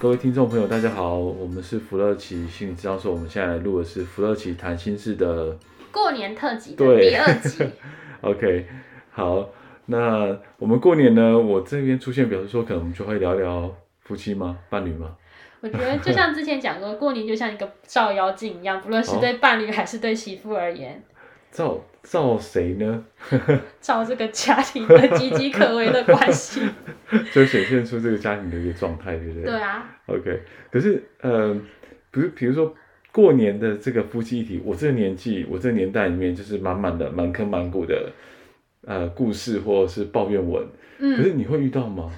各位听众朋友，大家好，我们是福乐奇心理治疗所，我们现在来录的是福乐奇谈心事的过年特辑的第二集。OK，好，那我们过年呢，我这边出现，表示说，可能我们就会聊聊夫妻吗？伴侣吗？我觉得就像之前讲过，过年就像一个照妖镜一样，不论是对伴侣还是对媳妇而言。照照谁呢？照这个家庭的岌岌可危的关系，就显现出这个家庭的一个状态，对不对？对啊。OK，可是，呃，比如，比如说过年的这个夫妻一体，我这个年纪，我这个年代里面，就是满满的满坑满谷的，呃，故事或者是抱怨文。嗯。可是你会遇到吗？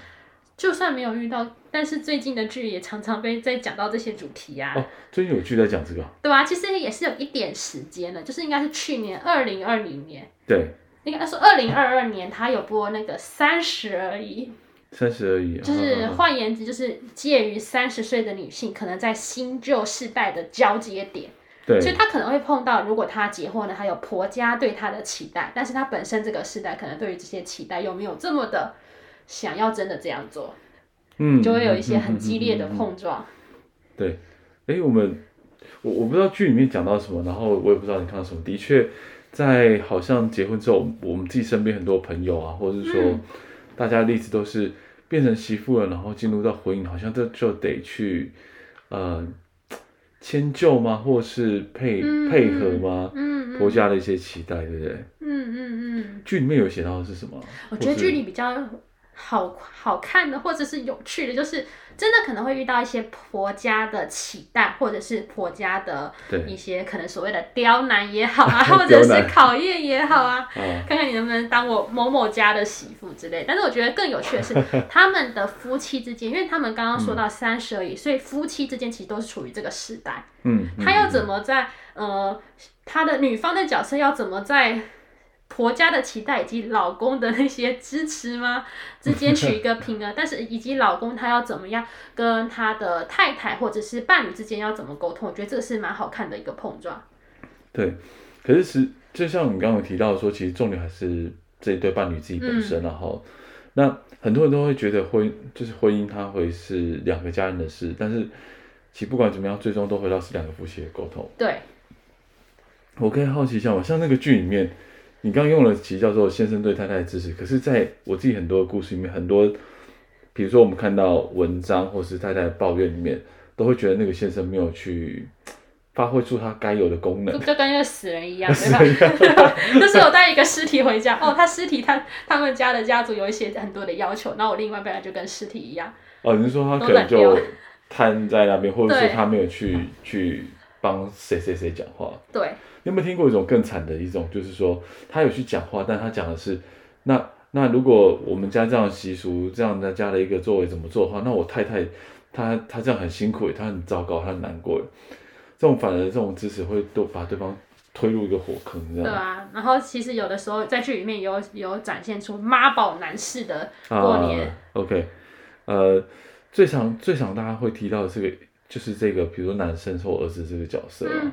就算没有遇到，但是最近的剧也常常被在讲到这些主题啊。哦，最近有剧在讲这个。对啊，其实也是有一点时间的，就是应该是去年二零二零年。对。应该说二零二二年，他有播那个三十而已。三十而已。就是换言之，就是介于三十岁的女性，可能在新旧世代的交接点。对。所以她可能会碰到，如果她结婚了，还有婆家对她的期待，但是她本身这个世代可能对于这些期待又没有这么的。想要真的这样做，嗯，就会有一些很激烈的碰撞。对，哎、欸，我们我我不知道剧里面讲到什么，然后我也不知道你看到什么。的确，在好像结婚之后，我们自己身边很多朋友啊，或者是说、嗯、大家的例子都是变成媳妇了，然后进入到婚姻，好像这就得去呃迁就吗？或是配、嗯、配合吗？嗯，婆家的一些期待，对不对？嗯嗯嗯。剧、嗯、里面有写到的是什么？我觉得剧里比较。好好看的，或者是有趣的，就是真的可能会遇到一些婆家的期待，或者是婆家的一些可能所谓的刁难也好啊，或者是考验也好啊，看看你能不能当我某某家的媳妇之类。但是我觉得更有趣的是，他们的夫妻之间，因为他们刚刚说到三十而已，所以夫妻之间其实都是处于这个时代。嗯，他要怎么在呃，他的女方的角色要怎么在。婆家的期待以及老公的那些支持吗？之间取一个平衡，但是以及老公他要怎么样跟他的太太或者是伴侣之间要怎么沟通？我觉得这个是蛮好看的一个碰撞。对，可是实就像你刚刚提到说，其实重点还是这一对伴侣自己本身，然后、嗯、那很多人都会觉得婚就是婚姻，它会是两个家人的事，但是其实不管怎么样，最终都回到是两个夫妻的沟通。对，我可以好奇一下，我像那个剧里面。你刚刚用了其实叫做先生对太太的支持，可是在我自己很多的故事里面，很多，比如说我们看到文章或是太太的抱怨里面，都会觉得那个先生没有去发挥出他该有的功能，就跟一个死人一样，对吧？就是我带一个尸体回家，哦，他尸体他他们家的家族有一些很多的要求，那我另外一半就跟尸体一样。哦，你是说他可能就瘫在那边，或者说他没有去去帮谁谁谁讲话？对。你有没有听过一种更惨的一种，就是说他有去讲话，但他讲的是，那那如果我们家这样的习俗，这样的家的一个作为怎么做的话，那我太太她她这样很辛苦，她很糟糕，她很难过。这种反而这种支持会都把对方推入一个火坑，这样。对啊，然后其实有的时候在剧里面有有展现出妈宝男士的过年。啊，OK，呃，最常最常大家会提到的这个就是这个，比如说男生或儿子这个角色，嗯，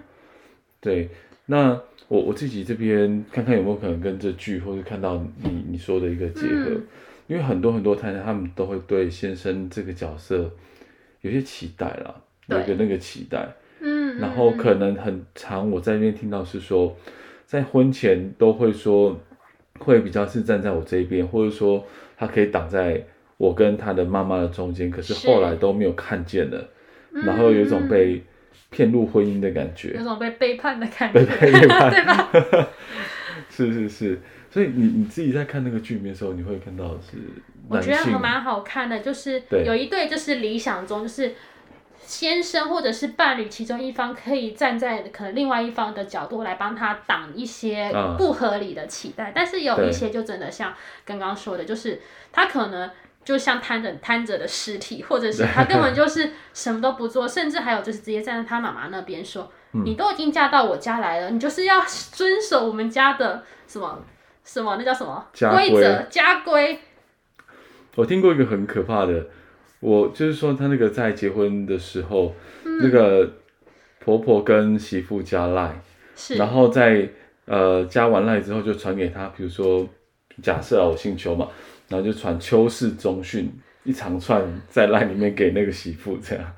对。那我我自己这边看看有没有可能跟这剧，或是看到你你说的一个结合，嗯、因为很多很多太太他们都会对先生这个角色有些期待啦，有一个那个期待，嗯，然后可能很长我在那边听到是说，在婚前都会说会比较是站在我这一边，或者说他可以挡在我跟他的妈妈的中间，可是后来都没有看见了，然后有一种被。骗入婚姻的感觉，有种被背叛的感觉，被背叛，对吧？是是是，所以你你自己在看那个剧里面的时候，你会看到是，我觉得还蛮好看的，就是有一对，就是理想中就是先生或者是伴侣其中一方可以站在可能另外一方的角度来帮他挡一些不合理的期待，嗯、但是有一些就真的像刚刚说的，就是他可能。就像瘫着瘫着的尸体，或者是他根本就是什么都不做，甚至还有就是直接站在他妈妈那边说、嗯：“你都已经嫁到我家来了，你就是要遵守我们家的什么什么那叫什么规则家规。”我听过一个很可怕的，我就是说他那个在结婚的时候，嗯、那个婆婆跟媳妇加赖，然后在呃加完赖之后就传给他，比如说假设啊我姓邱嘛。然后就传邱氏中讯一长串在赖里面给那个媳妇，这样。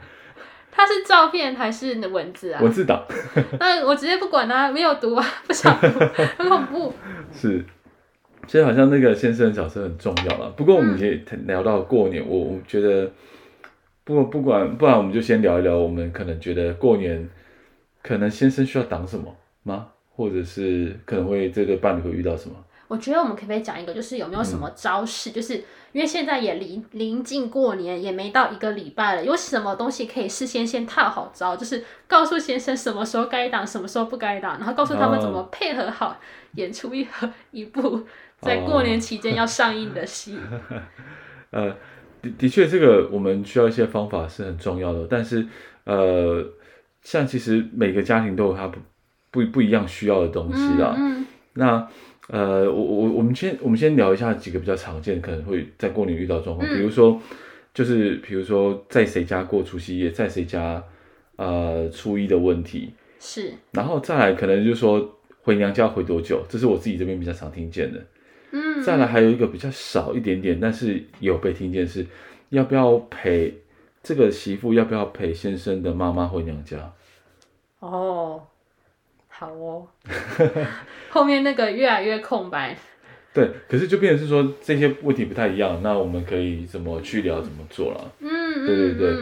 他是照片还是文字啊？文字档。那我直接不管他，没有读啊，不想读，很恐怖。是，所以好像那个先生的角色很重要了。不过我们也聊到过年，嗯、我我觉得，不过不管不然，我们就先聊一聊，我们可能觉得过年可能先生需要挡什么吗？或者是可能会这对伴侣会遇到什么？我觉得我们可不可以讲一个，就是有没有什么招式？嗯、就是因为现在也临临近过年，也没到一个礼拜了，有什么东西可以事先先套好招？就是告诉先生什么时候该挡，什么时候不该挡，然后告诉他们怎么配合好，演出一和一部在过年期间要上映的戏。呃，的的确，这个我们需要一些方法是很重要的。但是，呃，像其实每个家庭都有他不不不一样需要的东西啦。嗯，嗯。那。呃，我我我们先我们先聊一下几个比较常见，可能会在过年遇到状况，嗯，比如说就是比如说在谁家过除夕夜，在谁家呃初一的问题。是，然后再来可能就是说回娘家回多久，这是我自己这边比较常听见的，嗯，再来还有一个比较少一点点，但是有被听见是要不要陪这个媳妇要不要陪先生的妈妈回娘家？哦。好哦，后面那个越来越空白。对，可是就变成是说这些问题不太一样，那我们可以怎么去聊，怎么做了？嗯，对对对，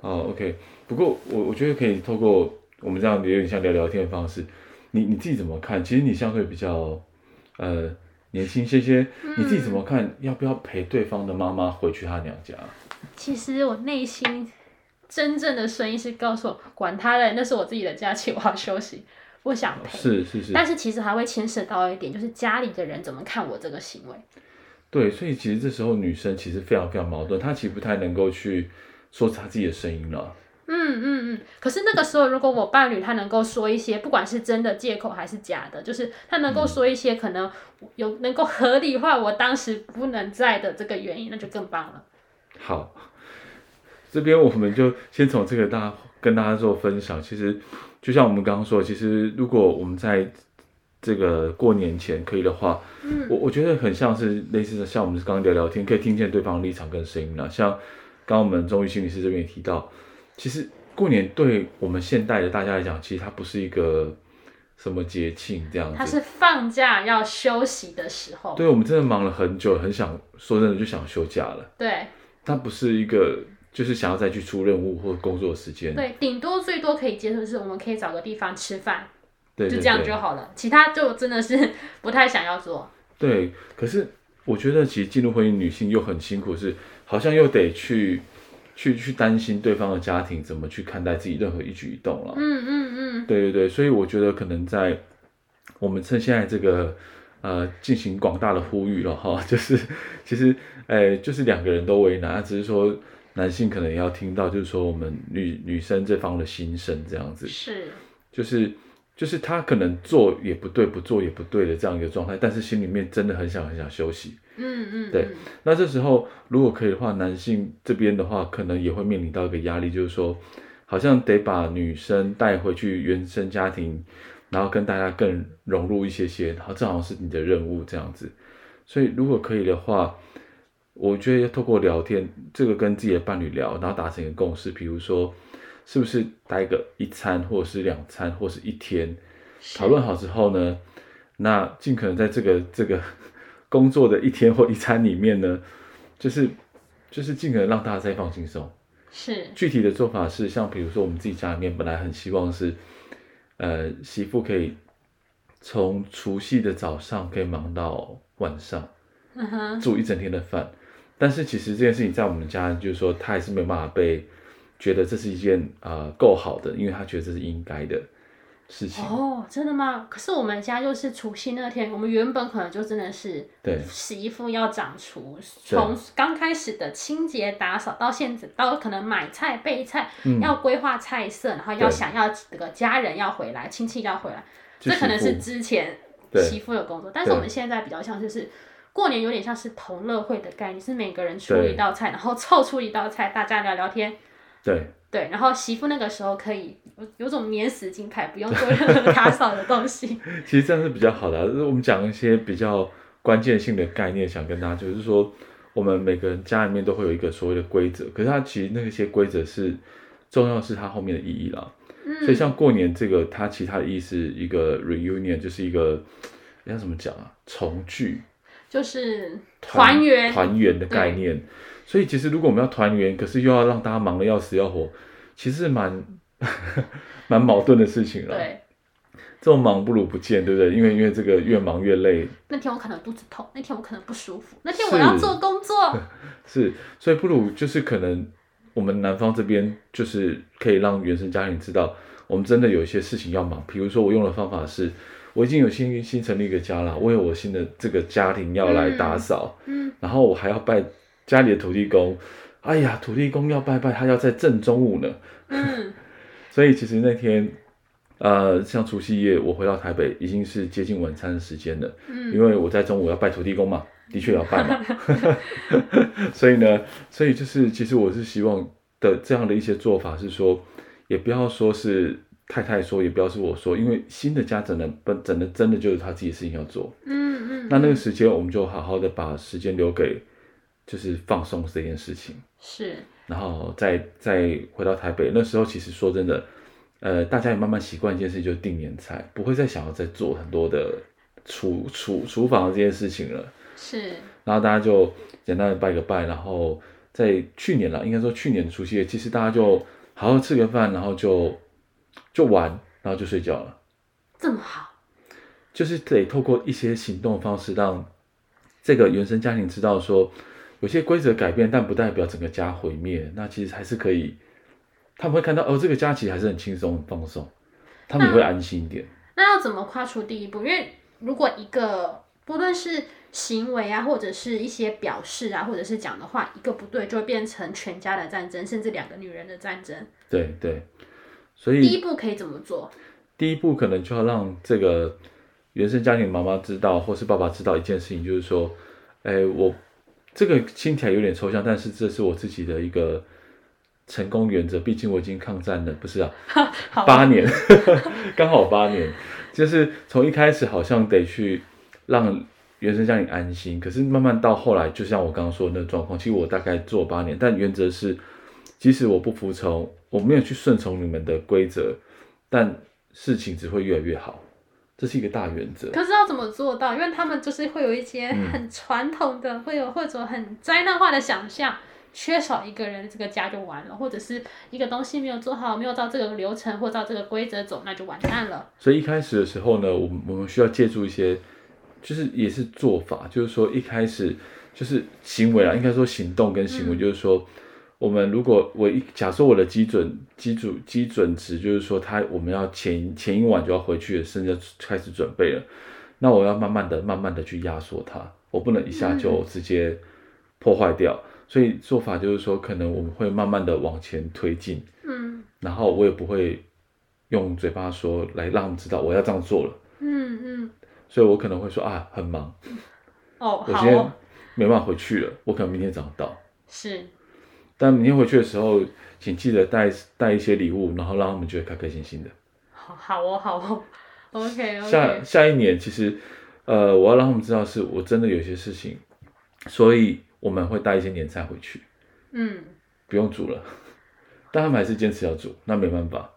好，OK。不过我我觉得可以透过我们这样有点像聊聊天的方式，你你自己怎么看？其实你相对比较呃年轻些些，你自己怎么看？要不要陪对方的妈妈回去她娘家？其实我内心真正的声音是告诉我，管他的，那是我自己的假期，我要休息。不想赔，是是是，但是其实还会牵涉到一点，就是家里的人怎么看我这个行为。对，所以其实这时候女生其实非常非常矛盾，她其实不太能够去说她自己的声音了。嗯嗯嗯。可是那个时候，如果我伴侣他能够说一些，不管是真的借口还是假的，就是他能够说一些可能有能够合理化我当时不能在的这个原因，那就更棒了。好，这边我们就先从这个大家跟大家做分享，其实。就像我们刚刚说，其实如果我们在这个过年前可以的话，嗯，我我觉得很像是类似的，像我们刚刚聊聊天，可以听见对方的立场跟声音了。像刚刚我们中医心理师这边也提到，其实过年对我们现代的大家来讲，其实它不是一个什么节庆这样子，它是放假要休息的时候。对，我们真的忙了很久，很想说真的就想休假了。对，它不是一个。就是想要再去出任务或工作时间，对，顶多最多可以接受的是，我们可以找个地方吃饭，对，就这样就好了。其他就真的是 不太想要做。对，可是我觉得其实进入婚姻，女性又很辛苦，是好像又得去去去担心对方的家庭怎么去看待自己任何一举一动了。嗯嗯嗯，对对对，所以我觉得可能在我们趁现在这个呃进行广大的呼吁了哈，就是其实哎、欸，就是两个人都为难，只是说。男性可能也要听到，就是说我们女女生这方的心声这样子，是，就是就是他可能做也不对，不做也不对的这样一个状态，但是心里面真的很想很想休息，嗯嗯，对。那这时候如果可以的话，男性这边的话，可能也会面临到一个压力，就是说好像得把女生带回去原生家庭，然后跟大家更融入一些些，然后正好是你的任务这样子。所以如果可以的话。我觉得要透过聊天，这个跟自己的伴侣聊，然后达成一个共识，比如说，是不是待个一餐，或者是两餐，或是一天，讨论好之后呢，那尽可能在这个这个 工作的一天或一餐里面呢，就是就是尽可能让大家再放轻松。是。具体的做法是，像比如说我们自己家里面本来很希望是，呃，媳妇可以从除夕的早上可以忙到晚上，嗯哼，煮一整天的饭。但是其实这件事情在我们家，就是说他还是没有办法被觉得这是一件啊够好的，因为他觉得这是应该的。事情。哦，真的吗？可是我们家就是除夕那天，我们原本可能就真的是对洗衣服要掌厨，从刚开始的清洁打扫到现在，到可能买菜备菜，嗯、要规划菜色，然后要想要这个家人要回来，亲戚要回来，这可能是之前媳妇的工作。但是我们现在比较像就是过年有点像是同乐会的概念，是每个人出一道菜，然后凑出一道菜，大家聊聊天。对。对，然后媳妇那个时候可以有有种免死金牌，不用做任何打扫的东西。其实这样是比较好的啊。我们讲一些比较关键性的概念，想跟大家就是说，我们每个人家里面都会有一个所谓的规则，可是它其实那些规则是重要，是它后面的意义啦。嗯。所以像过年这个，它其他的意思一个 reunion 就是一个，要怎么讲啊？重聚，就是团圆团圆的概念。所以其实如果我们要团圆，可是又要让大家忙得要死要活，其实蛮 蛮矛盾的事情了。对，这种忙不如不见，对不对？因为因为这个越忙越累。那天我可能肚子痛，那天我可能不舒服，那天我要做工作。是，是，所以不如就是可能我们南方这边就是可以让原生家庭知道，我们真的有一些事情要忙。比如说我用的方法是，我已经有新新成立一个家了，我有我新的这个家庭要来打扫，嗯，然后我还要拜。家里的土地公，哎呀，土地公要拜拜，他要在正中午呢。嗯，所以其实那天，呃，像除夕夜，我回到台北已经是接近晚餐的时间了。嗯，因为我在中午要拜土地公嘛，的确要拜嘛。所以呢，所以就是其实我是希望的这样的一些做法是说，也不要说是太太说，也不要是我说，因为新的家整的不整的真的就是他自己的事情要做。嗯嗯，那那个时间我们就好好的把时间留给。就是放松这件事情，是，然后再再回到台北，那时候其实说真的，呃，大家也慢慢习惯一件事，就是订年菜，不会再想要再做很多的厨厨厨房这件事情了。是，然后大家就简单的拜个拜，然后在去年了，应该说去年的除夕夜，其实大家就好好吃个饭，然后就就玩，然后就睡觉了。这么好，就是得透过一些行动方式，让这个原生家庭知道说。有些规则改变，但不代表整个家毁灭。那其实还是可以，他们会看到哦，这个家其实还是很轻松、很放松，他们也会安心一点。那，那要怎么跨出第一步？因为如果一个不论是行为啊，或者是一些表示啊，或者是讲的话，一个不对，就会变成全家的战争，甚至两个女人的战争。对对，所以第一步可以怎么做？第一步可能就要让这个原生家庭妈妈知道，或是爸爸知道一件事情，就是说，哎，我。这个听起来有点抽象，但是这是我自己的一个成功原则。毕竟我已经抗战了，不是啊，八年，刚好八年，就是从一开始好像得去让原生家庭安心，可是慢慢到后来，就像我刚刚说的那个状况，其实我大概做八年，但原则是，即使我不服从，我没有去顺从你们的规则，但事情只会越来越好。这是一个大原则，可是要怎么做到？因为他们就是会有一些很传统的，嗯、会有或者很灾难化的想象，缺少一个人，这个家就完了，或者是一个东西没有做好，没有照这个流程或照这个规则走，那就完蛋了。所以一开始的时候呢，我们我们需要借助一些，就是也是做法，就是说一开始就是行为啊，应该说行动跟行为，就是说。嗯我们如果我一假设我的基准基础基准值就是说，他我们要前前一晚就要回去了，甚至开始准备了，那我要慢慢的、慢慢的去压缩它，我不能一下就直接破坏掉。嗯、所以做法就是说，可能我们会慢慢的往前推进，嗯，然后我也不会用嘴巴说来让他们知道我要这样做了，嗯嗯，所以我可能会说啊，很忙，哦，我今天没办法回去了，我可能明天早上到，是。但明天回去的时候，请记得带带一些礼物，然后让他们觉得开开心心的。好，好哦，好哦，OK。下下一年，其实，呃，我要让他们知道是我真的有些事情，所以我们会带一些年菜回去。嗯。不用煮了，但他们还是坚持要煮，那没办法。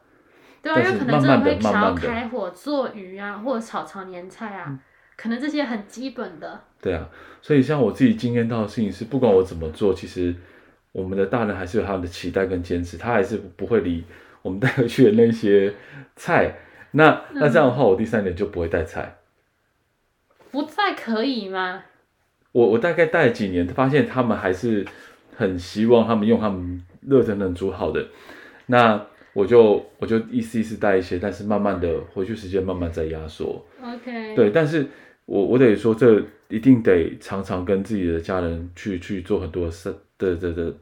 对啊，因为可能真的会想要开火做鱼啊，或者炒炒年菜啊，嗯、可能这些很基本的。对啊，所以像我自己经验到的事情是，不管我怎么做，其实。我们的大人还是有他们的期待跟坚持，他还是不会理我们带回去的那些菜。那那这样的话，我第三年就不会带菜。不带可以吗？我我大概带了几年，发现他们还是很希望他们用他们热腾腾煮好的。那我我就我就一丝一丝带一些，但是慢慢的回去时间慢慢再压缩。OK。对，但是我我得说，这一定得常常跟自己的家人去去做很多事的的的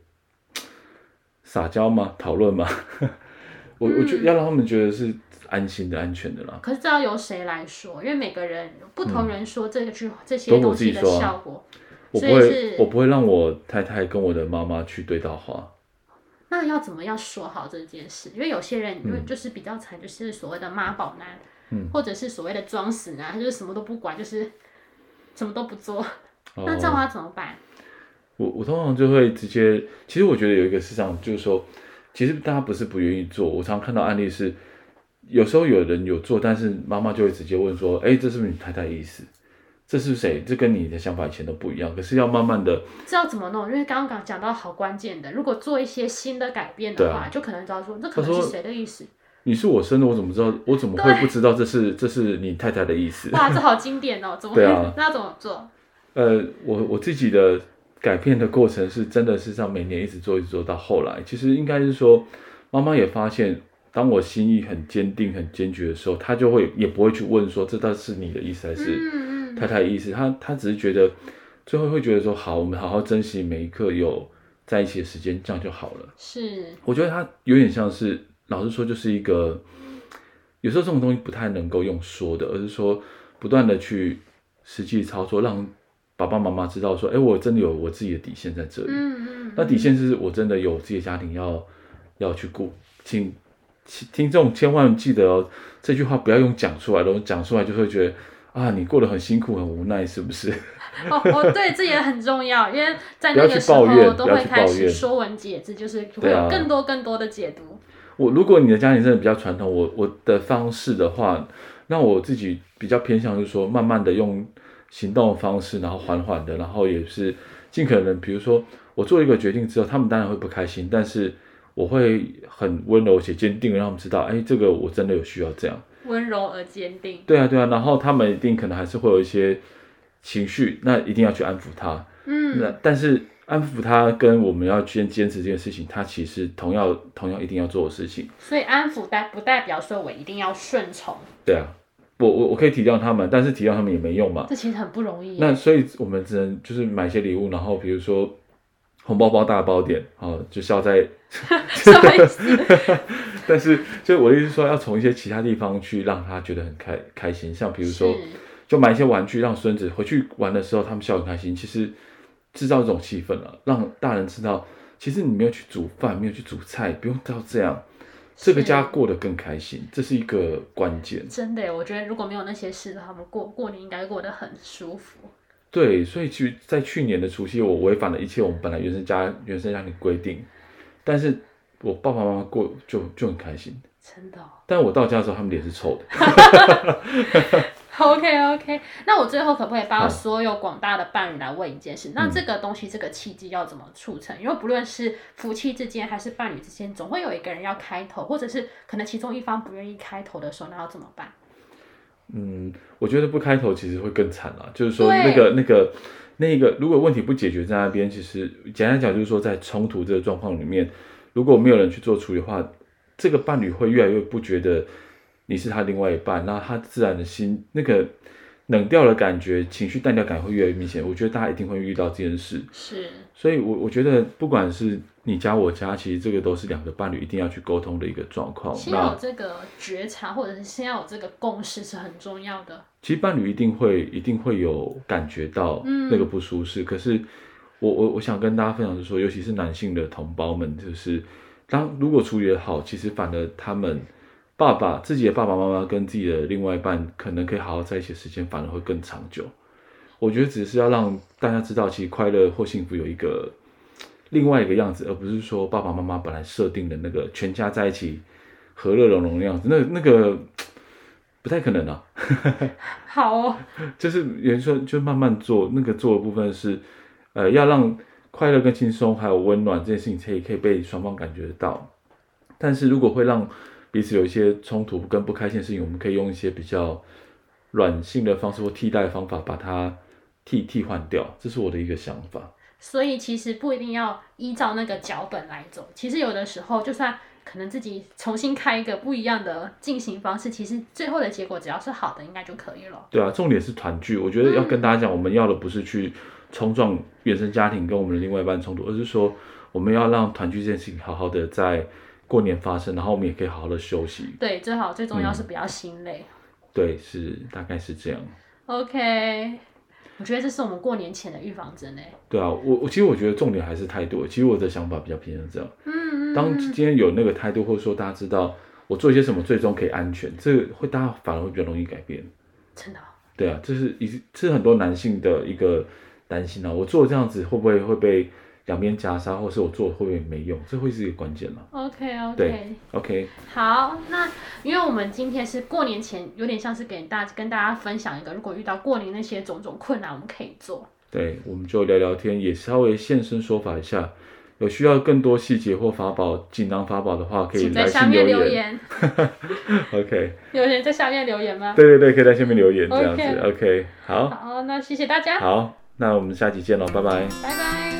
撒娇吗，讨论吗。我我觉得要让他们觉得是安心的、安全的啦。可是这要由谁来说？因为每个人不同人说这个句、嗯、这些东西的效果，我，我不会，我不会让我太太跟我的妈妈去对到话。那要怎么样说好这件事？因为有些人，因为就是比较惨，就是所谓的妈宝男，嗯，或者是所谓的装死男，他就是什么都不管，就是什么都不做。哦、那这样的话怎么办？我我通常就会直接，其实我觉得有一个市场，就是说，其实大家不是不愿意做。我常看到案例是，有时候有人有做，但是妈妈就会直接问说：“哎，这是不是你太太的意思？”这是谁？这跟你的想法以前都不一样。可是要慢慢的，这要怎么弄？因为刚刚讲到好关键的，如果做一些新的改变的话，啊、就可能知道说，这可能是谁的意思？你是我生的，我怎么知道？我怎么会不知道这是这是你太太的意思？哇，这好经典哦！怎么会？啊、那怎么做？呃，我我自己的改变的过程是真的是像每年一直做一直做到后来，其实应该是说，妈妈也发现，当我心意很坚定很坚决的时候，她就会也不会去问说，这倒是你的意思还是？嗯太太的意思，她她只是觉得，最后会觉得说好，我们好好珍惜每一刻有在一起的时间，这样就好了。是，我觉得她有点像是，老实说，就是一个，有时候这种东西不太能够用说的，而是说不断的去实际操作，让爸爸妈妈知道说，哎，我真的有我自己的底线在这里。嗯嗯。那底线是我真的有自己的家庭要要去顾，请听众千万记得哦，这句话不要用讲出来的，讲出来就会觉得。啊，你过得很辛苦，很无奈，是不是？哦哦，对，这也很重要，因为在那个时候都会开始说文解字，就是会有更多更多的解读。啊、我如果你的家庭真的比较传统，我我的方式的话，那我自己比较偏向就是说，慢慢的用行动的方式，然后缓缓的，然后也是尽可能，比如说我做一个决定之后，他们当然会不开心，但是我会很温柔且坚定的让他们知道，哎，这个我真的有需要这样。温柔而坚定。对啊，对啊，然后他们一定可能还是会有一些情绪，那一定要去安抚他。嗯，那但是安抚他跟我们要坚坚持这件事情，他其实同样同样一定要做的事情。所以安抚代不代表说我一定要顺从？对啊，我我我可以体谅他们，但是体谅他们也没用嘛。这其实很不容易。那所以我们只能就是买一些礼物，然后比如说。红包包大包点，哦，就笑在 但是，就我的意思说，要从一些其他地方去让他觉得很开开心，像比如说，就买一些玩具，让孙子回去玩的时候，他们笑很开心。其实制造一种气氛了，让大人知道，其实你没有去煮饭，没有去煮菜，不用到这样，这个家过得更开心，这是一个关键。真的，我觉得如果没有那些事，的话，我们过过年应该过得很舒服。对，所以去在去年的除夕，我违反了一切我们本来原生家原生家庭规定，但是我爸爸妈妈过就就很开心，真的、哦。但我到家的时候，他们脸是臭的。OK OK，那我最后可不可以帮所有广大的伴侣来问一件事？嗯、那这个东西，这个契机要怎么促成？因为不论是夫妻之间还是伴侣之间，总会有一个人要开头，或者是可能其中一方不愿意开头的时候，那要怎么办？嗯，我觉得不开头其实会更惨啊。就是说，那个、那个、那个，如果问题不解决在那边，其实简单讲就是说，在冲突这个状况里面，如果没有人去做处理的话，这个伴侣会越来越不觉得你是他另外一半，那他自然的心那个。冷掉的感觉，情绪淡掉感会越来越明显。我觉得大家一定会遇到这件事。是，所以我，我我觉得不管是你家我家，其实这个都是两个伴侣一定要去沟通的一个状况。先有这个觉察，或者是先要有这个共识是很重要的。其实伴侣一定会一定会有感觉到那个不舒适。嗯、可是我我我想跟大家分享的是说，尤其是男性的同胞们，就是当如果处理得好，其实反而他们。爸爸自己的爸爸妈妈跟自己的另外一半，可能可以好好在一起的时间，反而会更长久。我觉得只是要让大家知道，其实快乐或幸福有一个另外一个样子，而不是说爸爸妈妈本来设定的那个全家在一起和乐融融的样子，那那个不太可能啊。好哦，就是有人说，就慢慢做，那个做的部分是，呃，要让快乐跟轻松还有温暖这件事情可以可以被双方感觉得到。但是如果会让彼此有一些冲突跟不开心的事情，我们可以用一些比较软性的方式或替代的方法把它替替换掉，这是我的一个想法。所以其实不一定要依照那个脚本来走，其实有的时候就算可能自己重新开一个不一样的进行方式，其实最后的结果只要是好的，应该就可以了。对啊，重点是团聚。我觉得要跟大家讲，嗯、我们要的不是去冲撞原生家庭跟我们的另外一半冲突，而是说我们要让团聚这件事情好好的在过年发生，然后我们也可以好好的休息。对，最好最重要是不要心累。嗯、对，是大概是这样。OK。我觉得这是我们过年前的预防针诶。对啊，我我其实我觉得重点还是态度。其实我的想法比较偏向这样。嗯，当今天有那个态度，或者说大家知道我做一些什么最终可以安全，这个会大家反而会比较容易改变。真的。对啊，这是一这是很多男性的一个担心啊。我做这样子会不会会被？两边夹杀，或是我做会不会没用？这会是一个关键嘛？OK OK，对 OK。好，那因为我们今天是过年前，有点像是给大跟大家分享一个，如果遇到过年那些种种困难，我们可以做。对，我们就聊聊天，也稍微现身说法一下。有需要更多细节或法宝、锦囊法宝的话，可以来信留言。留言 OK。有人在下面留言吗？对对对，可以在下面留言这样子。OK, 好。好，那谢谢大家。好，那我们下期见喽，拜拜。拜拜。